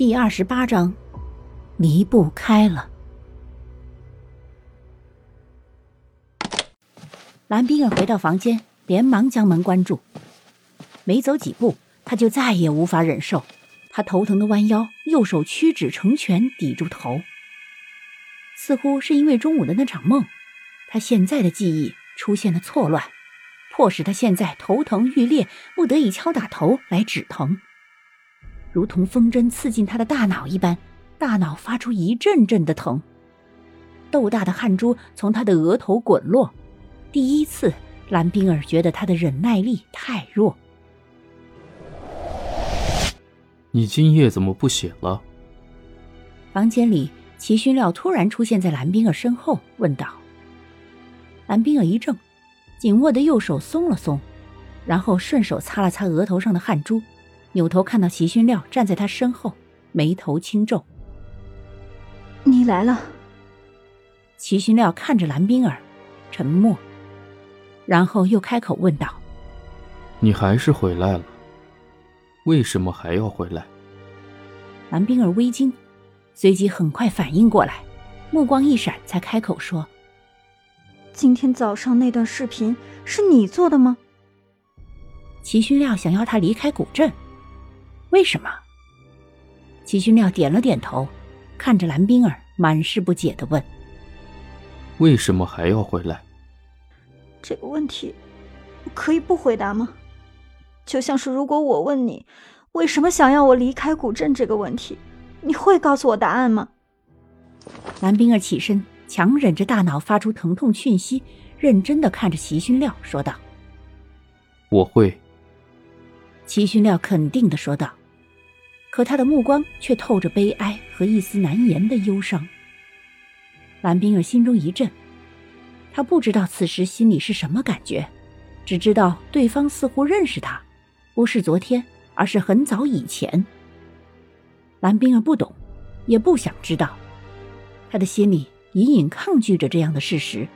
第二十八章，离不开了。蓝冰儿回到房间，连忙将门关住。没走几步，他就再也无法忍受。他头疼的弯腰，右手屈指成拳抵住头。似乎是因为中午的那场梦，他现在的记忆出现了错乱，迫使他现在头疼欲裂，不得已敲打头来止疼。如同风针刺进他的大脑一般，大脑发出一阵阵的疼，豆大的汗珠从他的额头滚落。第一次，蓝冰儿觉得他的忍耐力太弱。你今夜怎么不写了？房间里，齐勋料突然出现在蓝冰儿身后，问道。蓝冰儿一怔，紧握的右手松了松，然后顺手擦了擦额头上的汗珠。扭头看到齐勋料站在他身后，眉头轻皱。你来了。齐勋料看着蓝冰儿，沉默，然后又开口问道：“你还是回来了？为什么还要回来？”蓝冰儿微惊，随即很快反应过来，目光一闪，才开口说：“今天早上那段视频是你做的吗？”齐勋料想要他离开古镇。为什么？齐勋亮点了点头，看着蓝冰儿，满是不解的问：“为什么还要回来？”这个问题，可以不回答吗？就像是如果我问你为什么想要我离开古镇这个问题，你会告诉我答案吗？蓝冰儿起身，强忍着大脑发出疼痛讯息，认真的看着齐勋亮，说道：“我会。”齐勋亮肯定的说道。可他的目光却透着悲哀和一丝难言的忧伤。蓝冰儿心中一震，他不知道此时心里是什么感觉，只知道对方似乎认识他，不是昨天，而是很早以前。蓝冰儿不懂，也不想知道，他的心里隐隐抗拒着这样的事实。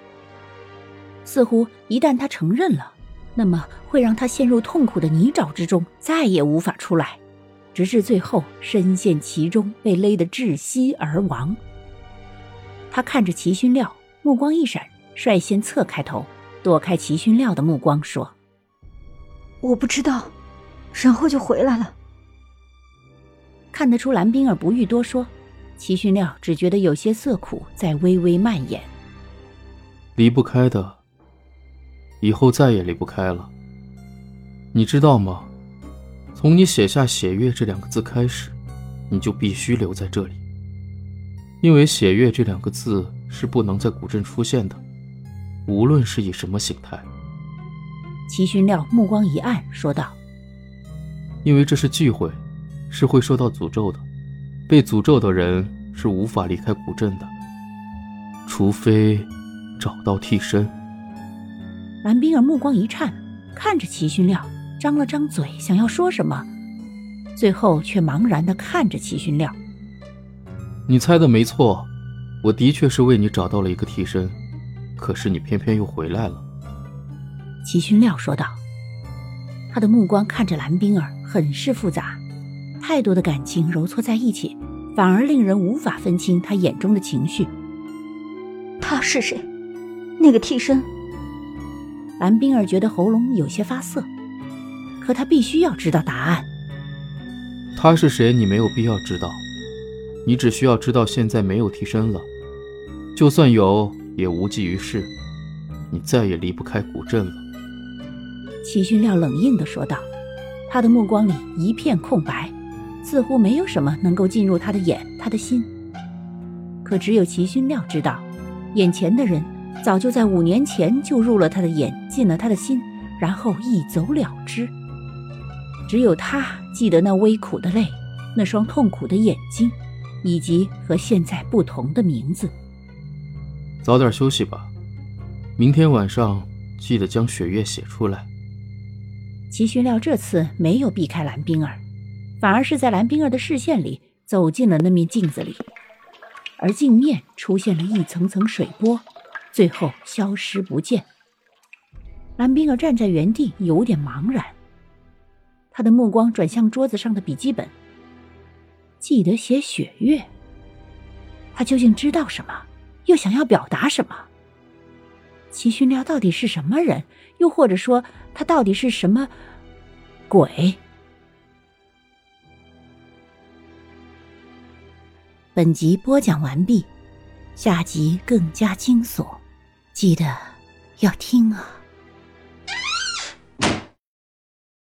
似乎一旦他承认了，那么会让他陷入痛苦的泥沼之中，再也无法出来。直至最后深陷其中，被勒得窒息而亡。他看着齐勋料，目光一闪，率先侧开头，躲开齐勋料的目光，说：“我不知道。”然后就回来了。看得出蓝冰儿不欲多说，齐勋料只觉得有些涩苦在微微蔓延。离不开的，以后再也离不开了。你知道吗？从你写下“血月”这两个字开始，你就必须留在这里，因为“血月”这两个字是不能在古镇出现的，无论是以什么形态。齐勋料目光一暗，说道：“因为这是忌讳，是会受到诅咒的，被诅咒的人是无法离开古镇的，除非找到替身。”蓝冰儿目光一颤，看着齐勋料。张了张嘴，想要说什么，最后却茫然的看着齐勋亮。你猜的没错，我的确是为你找到了一个替身，可是你偏偏又回来了。齐勋亮说道，他的目光看着蓝冰儿，很是复杂，太多的感情揉搓在一起，反而令人无法分清他眼中的情绪。他是谁？那个替身？蓝冰儿觉得喉咙有些发涩。可他必须要知道答案。他是谁？你没有必要知道，你只需要知道现在没有替身了，就算有也无济于事，你再也离不开古镇了。齐勋亮冷硬地说道，他的目光里一片空白，似乎没有什么能够进入他的眼、他的心。可只有齐勋亮知道，眼前的人早就在五年前就入了他的眼，进了他的心，然后一走了之。只有他记得那微苦的泪，那双痛苦的眼睛，以及和现在不同的名字。早点休息吧，明天晚上记得将雪月写出来。齐勋料这次没有避开蓝冰儿，反而是在蓝冰儿的视线里走进了那面镜子里，而镜面出现了一层层水波，最后消失不见。蓝冰儿站在原地，有点茫然。他的目光转向桌子上的笔记本，记得写雪月。他究竟知道什么？又想要表达什么？齐勋亮到底是什么人？又或者说，他到底是什么鬼？本集播讲完毕，下集更加惊悚，记得要听啊！